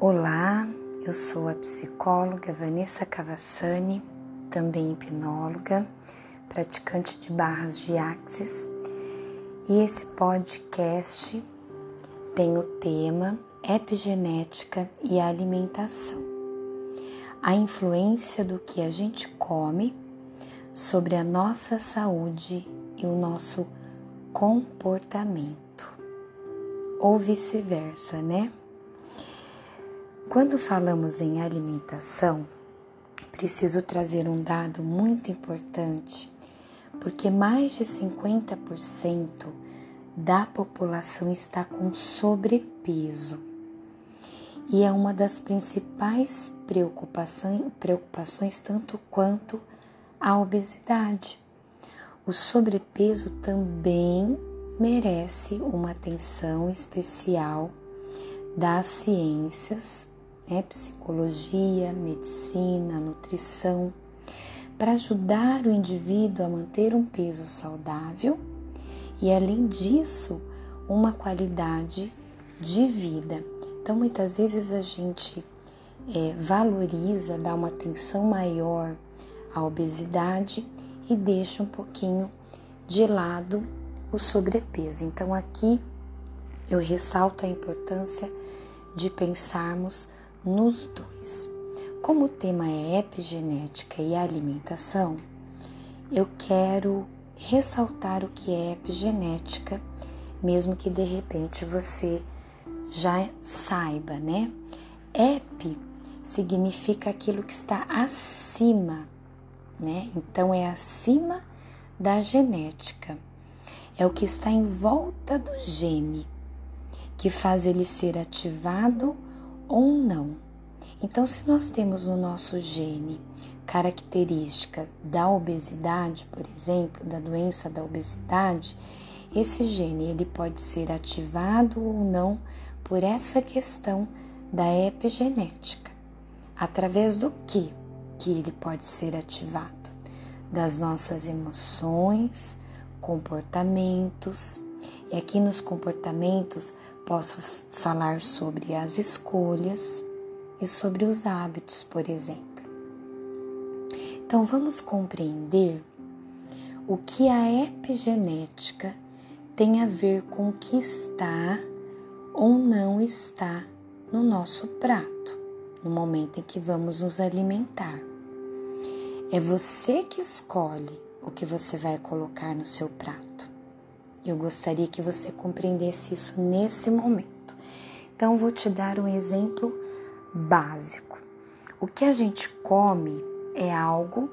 Olá, eu sou a psicóloga Vanessa Cavassani, também hipnóloga, praticante de barras de axis, e esse podcast tem o tema Epigenética e Alimentação. A influência do que a gente come sobre a nossa saúde e o nosso comportamento. Ou vice-versa, né? Quando falamos em alimentação, preciso trazer um dado muito importante, porque mais de 50% da população está com sobrepeso. E é uma das principais preocupações, tanto quanto a obesidade. O sobrepeso também merece uma atenção especial das ciências, né, psicologia, medicina, nutrição, para ajudar o indivíduo a manter um peso saudável e, além disso, uma qualidade de vida. Então, muitas vezes a gente é, valoriza, dá uma atenção maior à obesidade e deixa um pouquinho de lado o sobrepeso. Então, aqui eu ressalto a importância de pensarmos nos dois. Como o tema é epigenética e alimentação, eu quero ressaltar o que é epigenética, mesmo que de repente você já saiba, né? Ep significa aquilo que está acima né? Então é acima da genética. É o que está em volta do gene que faz ele ser ativado ou não. Então, se nós temos no nosso gene características da obesidade, por exemplo, da doença da obesidade, esse gene ele pode ser ativado ou não por essa questão da epigenética. Através do que? que ele pode ser ativado das nossas emoções, comportamentos. E aqui nos comportamentos posso falar sobre as escolhas e sobre os hábitos, por exemplo. Então vamos compreender o que a epigenética tem a ver com o que está ou não está no nosso prato, no momento em que vamos nos alimentar. É você que escolhe o que você vai colocar no seu prato. Eu gostaria que você compreendesse isso nesse momento. Então, vou te dar um exemplo básico. O que a gente come é algo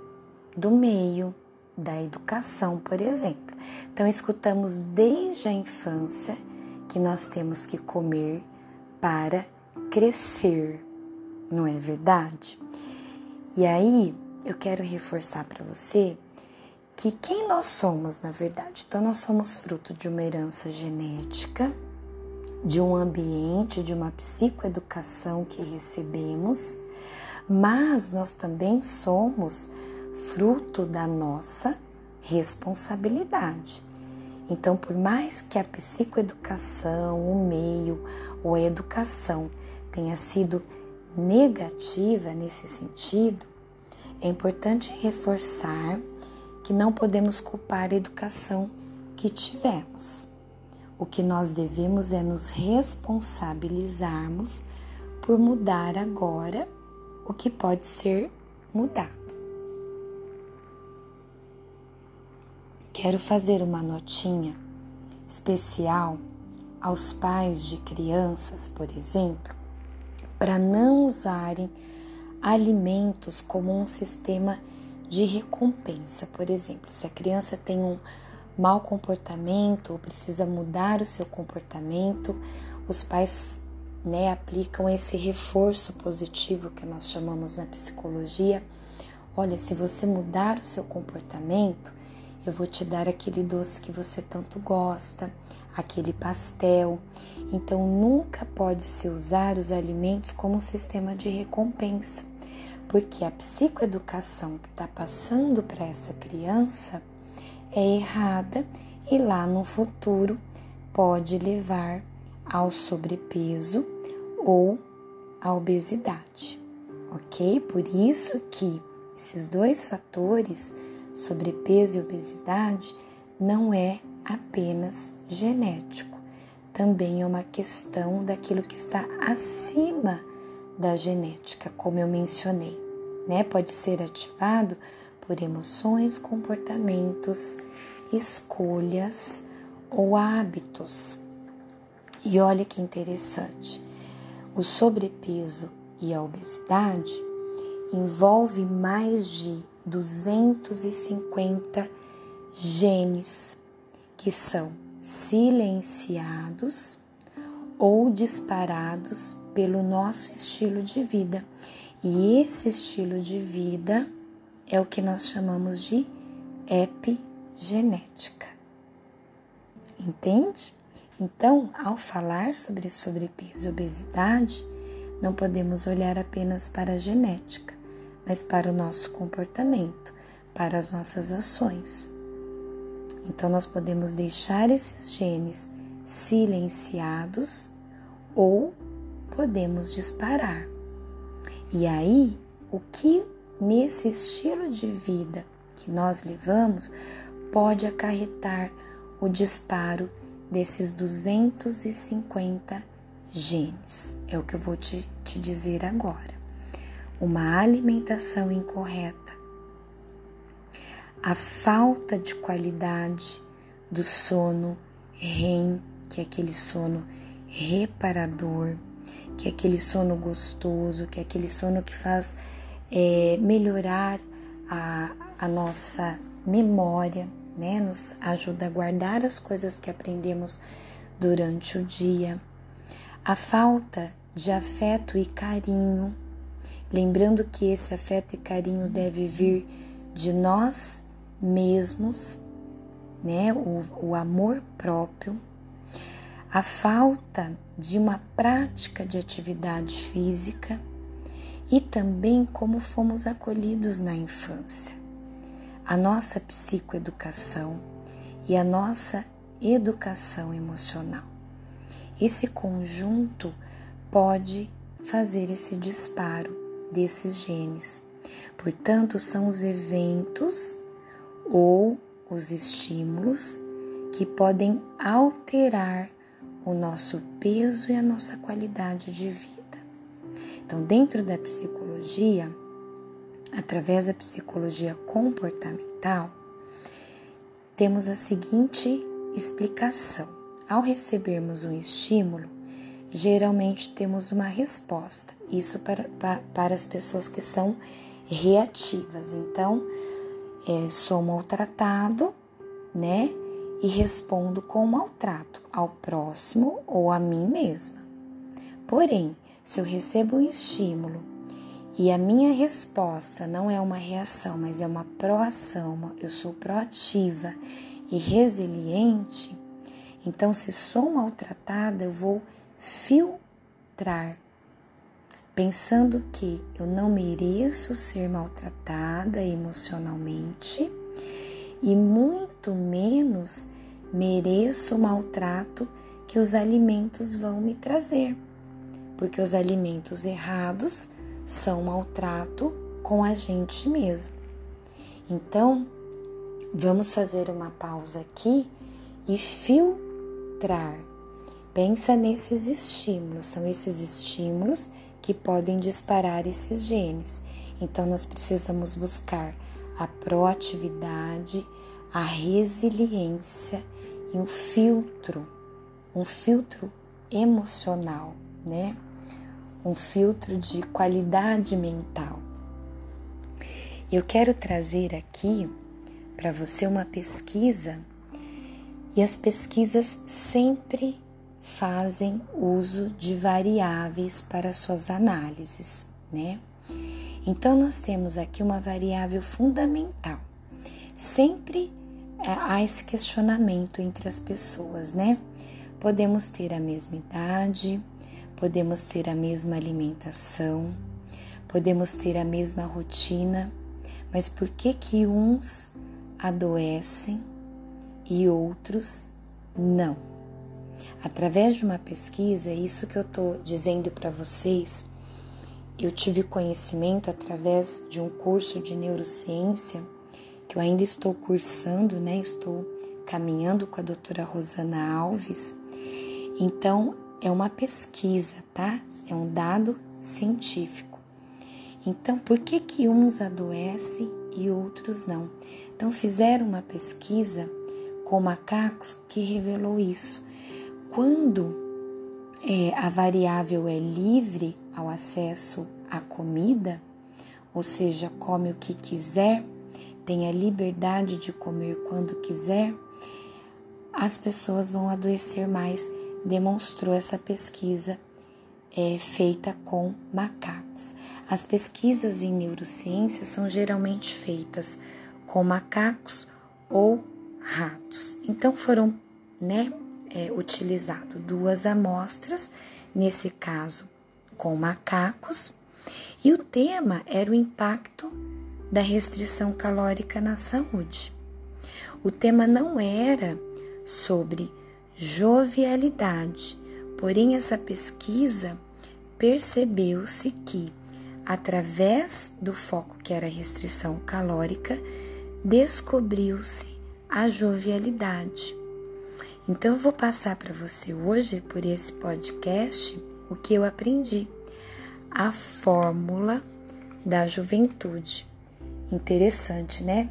do meio da educação, por exemplo. Então, escutamos desde a infância que nós temos que comer para crescer, não é verdade? E aí, eu quero reforçar para você que quem nós somos, na verdade. Então, nós somos fruto de uma herança genética, de um ambiente, de uma psicoeducação que recebemos, mas nós também somos fruto da nossa responsabilidade. Então, por mais que a psicoeducação, o meio ou a educação tenha sido negativa nesse sentido, é importante reforçar que não podemos culpar a educação que tivemos. O que nós devemos é nos responsabilizarmos por mudar agora o que pode ser mudado. Quero fazer uma notinha especial aos pais de crianças, por exemplo, para não usarem alimentos como um sistema de recompensa. Por exemplo, se a criança tem um mau comportamento ou precisa mudar o seu comportamento, os pais né, aplicam esse reforço positivo que nós chamamos na psicologia. Olha, se você mudar o seu comportamento, eu vou te dar aquele doce que você tanto gosta, aquele pastel. Então, nunca pode se usar os alimentos como um sistema de recompensa porque a psicoeducação que está passando para essa criança é errada e lá no futuro pode levar ao sobrepeso ou a obesidade, ok? Por isso que esses dois fatores, sobrepeso e obesidade, não é apenas genético, também é uma questão daquilo que está acima da genética, como eu mencionei, né? Pode ser ativado por emoções, comportamentos, escolhas ou hábitos. E olha que interessante, o sobrepeso e a obesidade envolve mais de 250 genes que são silenciados ou disparados pelo nosso estilo de vida. E esse estilo de vida é o que nós chamamos de epigenética. Entende? Então, ao falar sobre sobrepeso e obesidade, não podemos olhar apenas para a genética, mas para o nosso comportamento, para as nossas ações. Então, nós podemos deixar esses genes silenciados ou podemos disparar. E aí, o que nesse estilo de vida que nós levamos pode acarretar o disparo desses 250 genes. É o que eu vou te, te dizer agora. Uma alimentação incorreta, a falta de qualidade do sono REM, que é aquele sono reparador, que é aquele sono gostoso, que é aquele sono que faz é, melhorar a, a nossa memória, né? Nos ajuda a guardar as coisas que aprendemos durante o dia. A falta de afeto e carinho, lembrando que esse afeto e carinho deve vir de nós mesmos, né? O, o amor próprio. A falta de uma prática de atividade física e também como fomos acolhidos na infância a nossa psicoeducação e a nossa educação emocional. Esse conjunto pode fazer esse disparo desses genes. Portanto, são os eventos ou os estímulos que podem alterar o nosso peso e a nossa qualidade de vida. Então, dentro da psicologia, através da psicologia comportamental, temos a seguinte explicação: ao recebermos um estímulo, geralmente temos uma resposta, isso para, para, para as pessoas que são reativas. Então, é, sou maltratado, né? E respondo com maltrato ao próximo ou a mim mesma. Porém, se eu recebo um estímulo e a minha resposta não é uma reação, mas é uma proação, eu sou proativa e resiliente, então se sou maltratada, eu vou filtrar, pensando que eu não mereço ser maltratada emocionalmente e muito menos mereço o maltrato que os alimentos vão me trazer, porque os alimentos errados são maltrato com a gente mesmo. Então, vamos fazer uma pausa aqui e filtrar. Pensa nesses estímulos, são esses estímulos que podem disparar esses genes. Então, nós precisamos buscar a proatividade, a resiliência e um filtro, um filtro emocional, né? um filtro de qualidade mental. Eu quero trazer aqui para você uma pesquisa e as pesquisas sempre fazem uso de variáveis para suas análises, né? Então nós temos aqui uma variável fundamental. Sempre há esse questionamento entre as pessoas, né? Podemos ter a mesma idade, podemos ter a mesma alimentação, podemos ter a mesma rotina, mas por que que uns adoecem e outros não? Através de uma pesquisa, é isso que eu estou dizendo para vocês eu tive conhecimento através de um curso de neurociência que eu ainda estou cursando, né? Estou caminhando com a doutora Rosana Alves. Então, é uma pesquisa, tá? É um dado científico. Então, por que que uns adoecem e outros não? Então, fizeram uma pesquisa com macacos que revelou isso. Quando é, a variável é livre ao acesso à comida, ou seja, come o que quiser, tem a liberdade de comer quando quiser, as pessoas vão adoecer mais, demonstrou essa pesquisa é, feita com macacos. As pesquisas em neurociência são geralmente feitas com macacos ou ratos. Então foram né, é, utilizado duas amostras, nesse caso com macacos, e o tema era o impacto da restrição calórica na saúde. O tema não era sobre jovialidade, porém, essa pesquisa percebeu-se que, através do foco que era a restrição calórica, descobriu-se a jovialidade. Então, eu vou passar para você hoje, por esse podcast, o que eu aprendi. A fórmula da juventude. Interessante, né?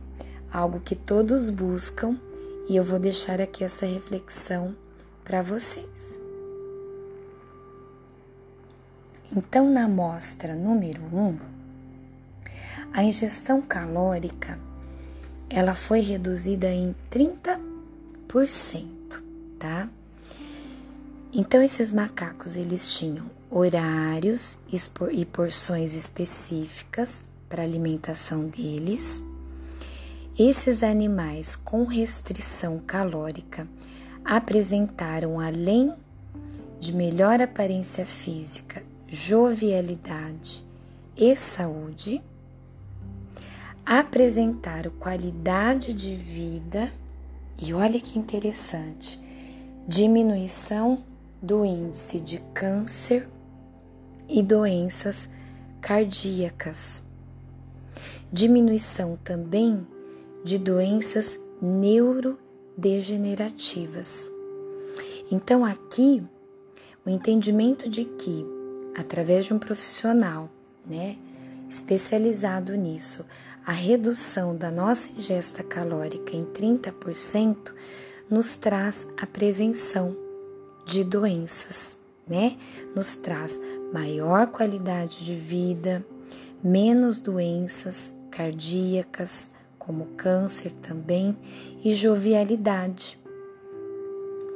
Algo que todos buscam e eu vou deixar aqui essa reflexão para vocês. Então, na amostra número 1, um, a ingestão calórica ela foi reduzida em 30%, tá? Então esses macacos eles tinham horários e porções específicas para alimentação deles. Esses animais com restrição calórica apresentaram além de melhor aparência física, jovialidade e saúde, apresentaram qualidade de vida e olha que interessante, diminuição do índice de câncer e doenças cardíacas, diminuição também de doenças neurodegenerativas. Então, aqui, o entendimento de que, através de um profissional, né, especializado nisso, a redução da nossa ingesta calórica em 30% nos traz a prevenção de doenças, né? Nos traz maior qualidade de vida, menos doenças cardíacas, como câncer também, e jovialidade.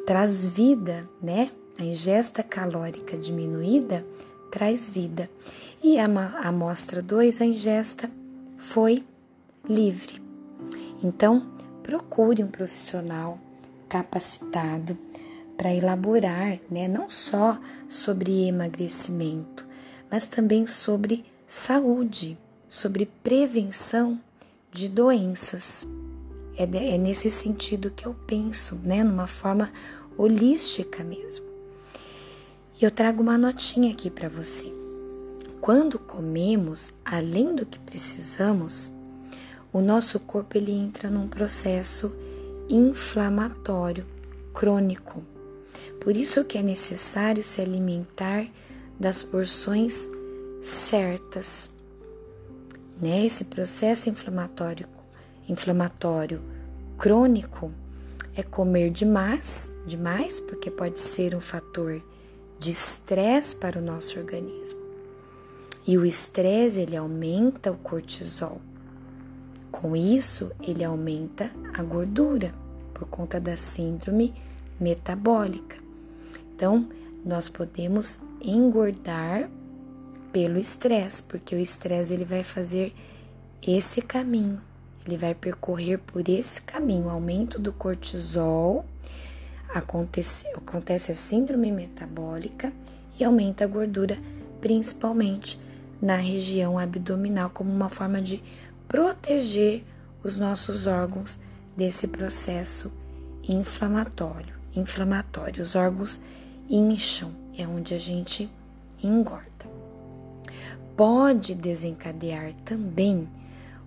Traz vida, né? A ingesta calórica diminuída traz vida. E a amostra 2, a ingesta foi livre. Então, procure um profissional capacitado para elaborar, né, não só sobre emagrecimento, mas também sobre saúde, sobre prevenção de doenças. É, é nesse sentido que eu penso, né, numa forma holística mesmo. E eu trago uma notinha aqui para você. Quando comemos além do que precisamos, o nosso corpo ele entra num processo inflamatório crônico. Por isso que é necessário se alimentar das porções certas. Né? Esse processo inflamatório, inflamatório crônico é comer demais, demais, porque pode ser um fator de estresse para o nosso organismo. E o estresse ele aumenta o cortisol. Com isso, ele aumenta a gordura por conta da síndrome metabólica. Então, nós podemos engordar pelo estresse, porque o estresse ele vai fazer esse caminho, ele vai percorrer por esse caminho, aumento do cortisol, acontece, acontece a síndrome metabólica e aumenta a gordura, principalmente na região abdominal como uma forma de proteger os nossos órgãos desse processo inflamatório. Inflamatório, os órgãos incham, é onde a gente engorda. Pode desencadear também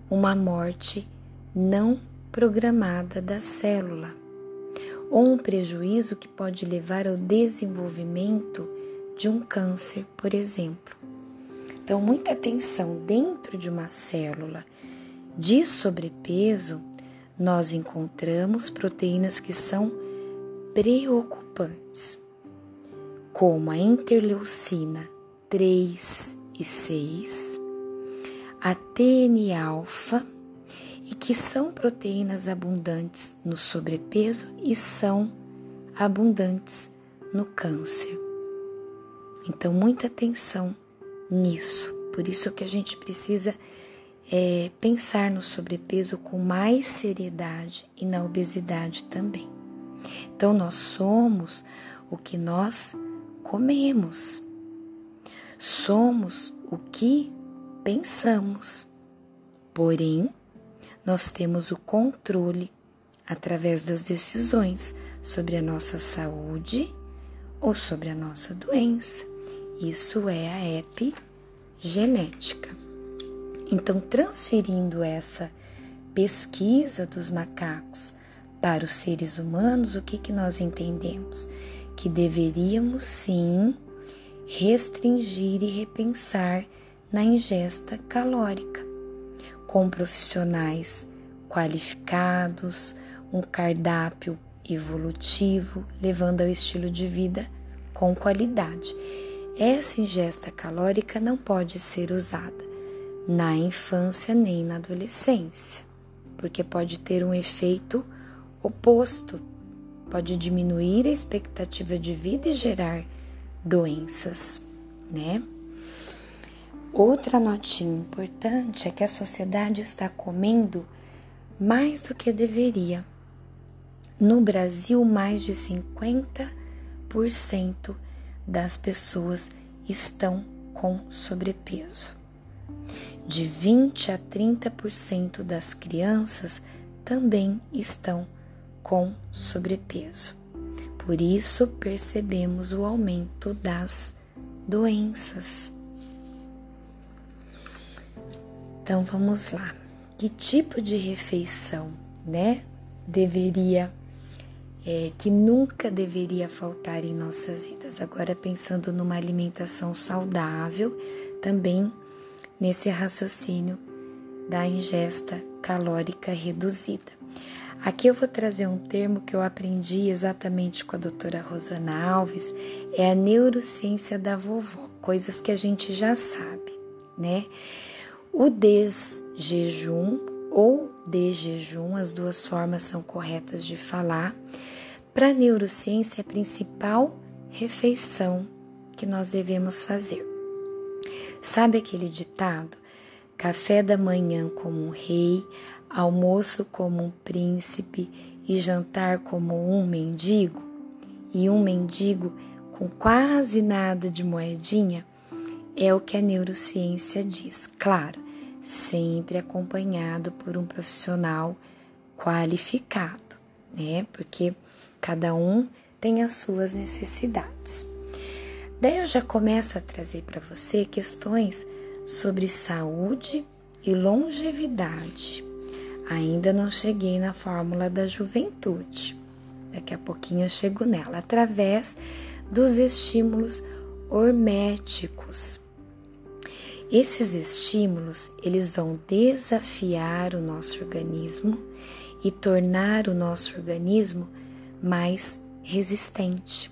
uma morte não programada da célula, ou um prejuízo que pode levar ao desenvolvimento de um câncer, por exemplo. Então, muita atenção dentro de uma célula de sobrepeso, nós encontramos proteínas que são preocupantes, como a interleucina 3 e 6, a TNA-alfa, e que são proteínas abundantes no sobrepeso e são abundantes no câncer. Então, muita atenção nisso. Por isso que a gente precisa é, pensar no sobrepeso com mais seriedade e na obesidade também. Então, nós somos o que nós comemos, somos o que pensamos. Porém, nós temos o controle através das decisões sobre a nossa saúde ou sobre a nossa doença. Isso é a epigenética. Então, transferindo essa pesquisa dos macacos para os seres humanos, o que, que nós entendemos? Que deveríamos sim restringir e repensar na ingesta calórica, com profissionais qualificados, um cardápio evolutivo, levando ao estilo de vida com qualidade. Essa ingesta calórica não pode ser usada na infância nem na adolescência, porque pode ter um efeito oposto, pode diminuir a expectativa de vida e gerar doenças, né? Outra notinha importante é que a sociedade está comendo mais do que deveria. No Brasil, mais de 50% das pessoas estão com sobrepeso. De 20 a 30% das crianças também estão com sobrepeso. Por isso percebemos o aumento das doenças. Então vamos lá. Que tipo de refeição, né, deveria é, que nunca deveria faltar em nossas vidas. Agora, pensando numa alimentação saudável, também nesse raciocínio da ingesta calórica reduzida. Aqui eu vou trazer um termo que eu aprendi exatamente com a doutora Rosana Alves, é a neurociência da vovó, coisas que a gente já sabe, né? O desjejum ou de jejum, as duas formas são corretas de falar. Para a neurociência, é a principal refeição que nós devemos fazer. Sabe aquele ditado? Café da manhã como um rei, almoço como um príncipe e jantar como um mendigo? E um mendigo com quase nada de moedinha? É o que a neurociência diz. Claro, sempre acompanhado por um profissional qualificado, né? Porque cada um tem as suas necessidades. Daí eu já começo a trazer para você questões sobre saúde e longevidade. Ainda não cheguei na fórmula da juventude. Daqui a pouquinho eu chego nela através dos estímulos horméticos. Esses estímulos, eles vão desafiar o nosso organismo e tornar o nosso organismo mais resistente.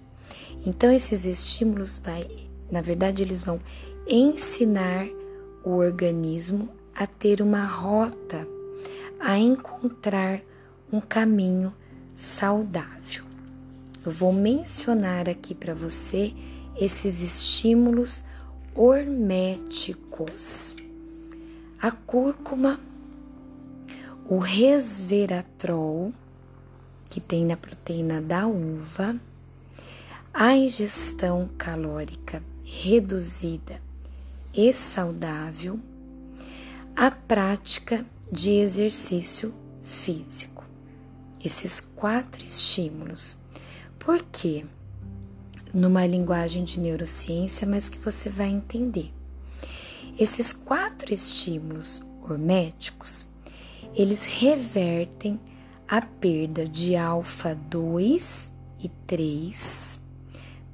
Então esses estímulos vai, na verdade, eles vão ensinar o organismo a ter uma rota, a encontrar um caminho saudável. Eu vou mencionar aqui para você esses estímulos horméticos. A cúrcuma, o resveratrol, que tem na proteína da uva, a ingestão calórica reduzida e saudável, a prática de exercício físico. Esses quatro estímulos. Por quê? numa linguagem de neurociência, mas que você vai entender. Esses quatro estímulos horméticos, eles revertem a perda de alfa 2 e 3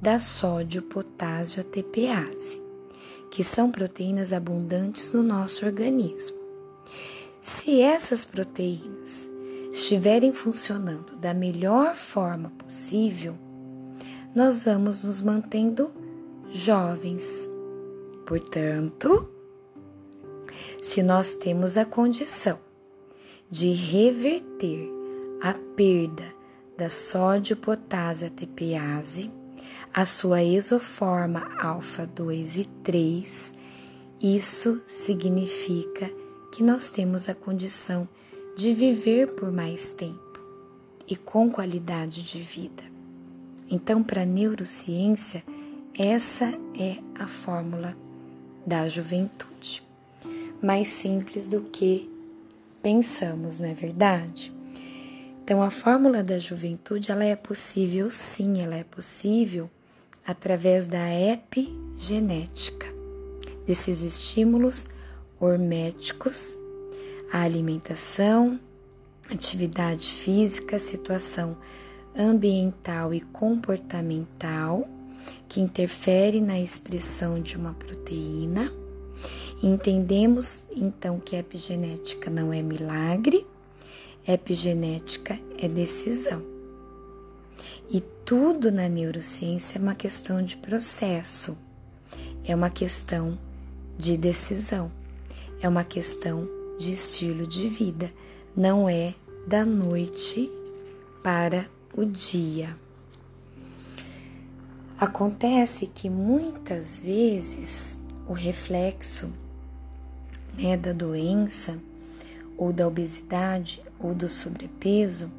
da sódio potássio ATPase, que são proteínas abundantes no nosso organismo. Se essas proteínas estiverem funcionando da melhor forma possível, nós vamos nos mantendo jovens. Portanto, se nós temos a condição de reverter a perda da sódio-potássio ATPase, a sua isoforma alfa 2 e 3, isso significa que nós temos a condição de viver por mais tempo e com qualidade de vida. Então, para a neurociência, essa é a fórmula da juventude. Mais simples do que pensamos, não é verdade? Então, a fórmula da juventude, ela é possível, sim, ela é possível através da epigenética, desses estímulos horméticos, a alimentação, atividade física, situação ambiental e comportamental que interfere na expressão de uma proteína. Entendemos então que epigenética não é milagre, epigenética é decisão. E tudo na neurociência é uma questão de processo, é uma questão de decisão é uma questão de estilo de vida, não é da noite para o dia. Acontece que muitas vezes o reflexo né, da doença ou da obesidade ou do sobrepeso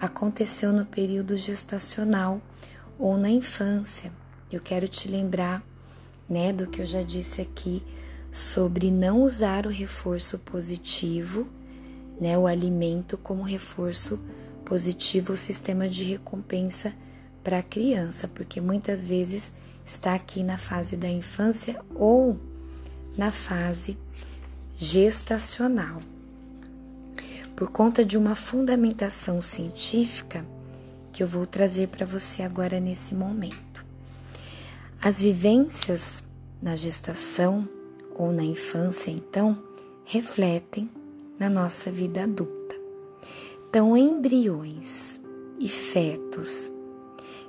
aconteceu no período gestacional ou na infância. Eu quero te lembrar né, do que eu já disse aqui sobre não usar o reforço positivo, né, o alimento como reforço positivo, o sistema de recompensa para a criança, porque muitas vezes está aqui na fase da infância ou na fase gestacional. Por conta de uma fundamentação científica que eu vou trazer para você agora nesse momento. As vivências na gestação ou na infância, então, refletem na nossa vida adulta. Então, embriões e fetos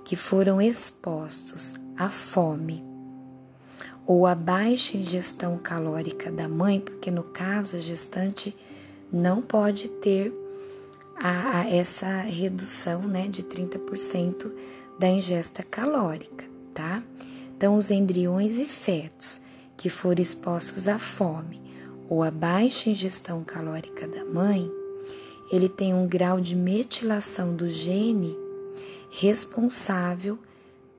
que foram expostos à fome ou à baixa ingestão calórica da mãe, porque no caso a gestante não pode ter a, a essa redução né, de 30% da ingesta calórica, tá? Então, os embriões e fetos que foram expostos à fome ou à baixa ingestão calórica da mãe, ele tem um grau de metilação do gene responsável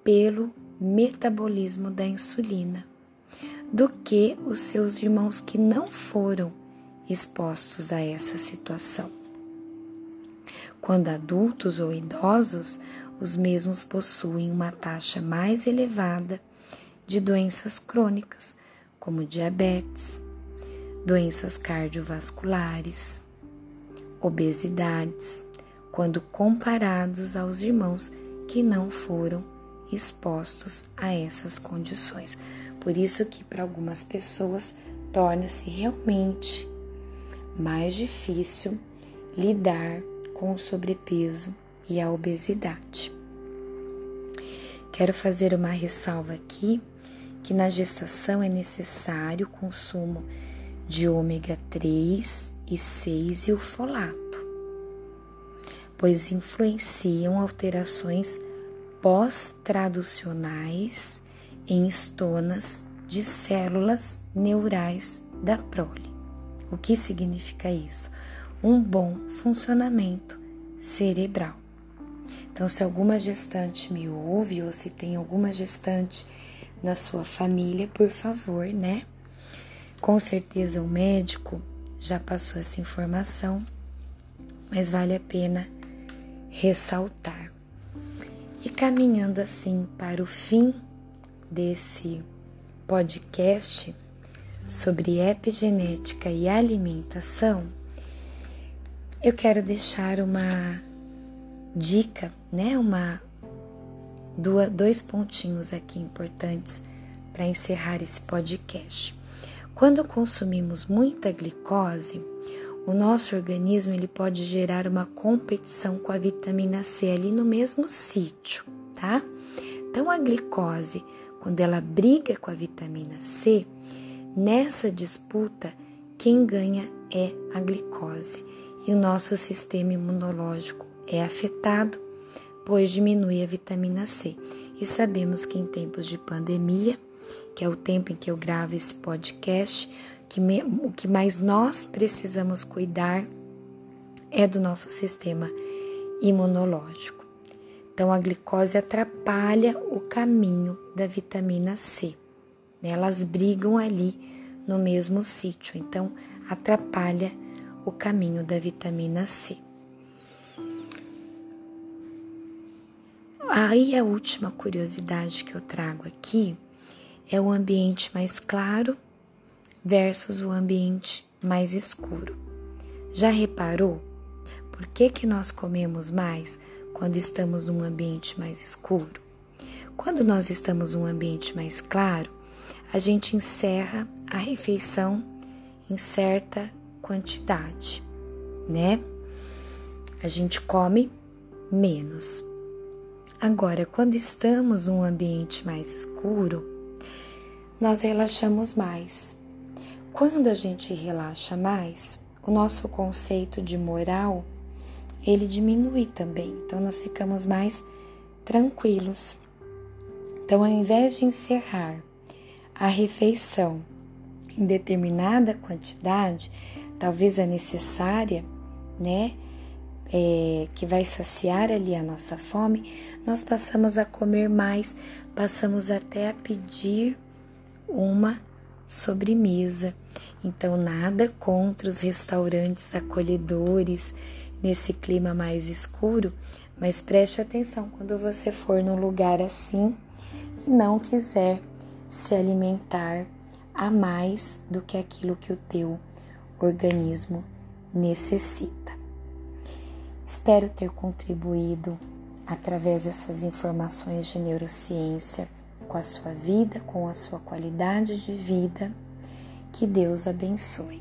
pelo metabolismo da insulina do que os seus irmãos que não foram expostos a essa situação. Quando adultos ou idosos, os mesmos possuem uma taxa mais elevada de doenças crônicas, como diabetes, doenças cardiovasculares, obesidades, quando comparados aos irmãos que não foram expostos a essas condições. Por isso que para algumas pessoas torna-se realmente mais difícil lidar com o sobrepeso e a obesidade. Quero fazer uma ressalva aqui que na gestação é necessário o consumo de ômega 3 e 6 e o folato, pois influenciam alterações pós-traducionais em estonas de células neurais da prole. O que significa isso? Um bom funcionamento cerebral. Então, se alguma gestante me ouve ou se tem alguma gestante na sua família, por favor, né? Com certeza o médico já passou essa informação, mas vale a pena ressaltar. E caminhando assim para o fim desse podcast, sobre epigenética e alimentação, eu quero deixar uma dica, né? Uma dois pontinhos aqui importantes para encerrar esse podcast. Quando consumimos muita glicose, o nosso organismo ele pode gerar uma competição com a vitamina C ali no mesmo sítio, tá? Então a glicose, quando ela briga com a vitamina C, nessa disputa quem ganha é a glicose e o nosso sistema imunológico é afetado, pois diminui a vitamina C. E sabemos que em tempos de pandemia, que é o tempo em que eu gravo esse podcast, que me, o que mais nós precisamos cuidar é do nosso sistema imunológico. Então, a glicose atrapalha o caminho da vitamina C. Elas brigam ali no mesmo sítio, então atrapalha o caminho da vitamina C. Aí a última curiosidade que eu trago aqui é o ambiente mais claro versus o ambiente mais escuro. Já reparou por que, que nós comemos mais quando estamos num ambiente mais escuro? Quando nós estamos num ambiente mais claro, a gente encerra a refeição em certa quantidade, né? A gente come menos. Agora, quando estamos num ambiente mais escuro, nós relaxamos mais. Quando a gente relaxa mais, o nosso conceito de moral ele diminui também. Então nós ficamos mais tranquilos. Então, ao invés de encerrar a refeição em determinada quantidade, talvez a necessária, né? É, que vai saciar ali a nossa fome, nós passamos a comer mais, passamos até a pedir uma sobremesa. Então, nada contra os restaurantes acolhedores nesse clima mais escuro, mas preste atenção quando você for num lugar assim e não quiser se alimentar a mais do que aquilo que o teu organismo necessita. Espero ter contribuído através dessas informações de neurociência com a sua vida, com a sua qualidade de vida. Que Deus abençoe.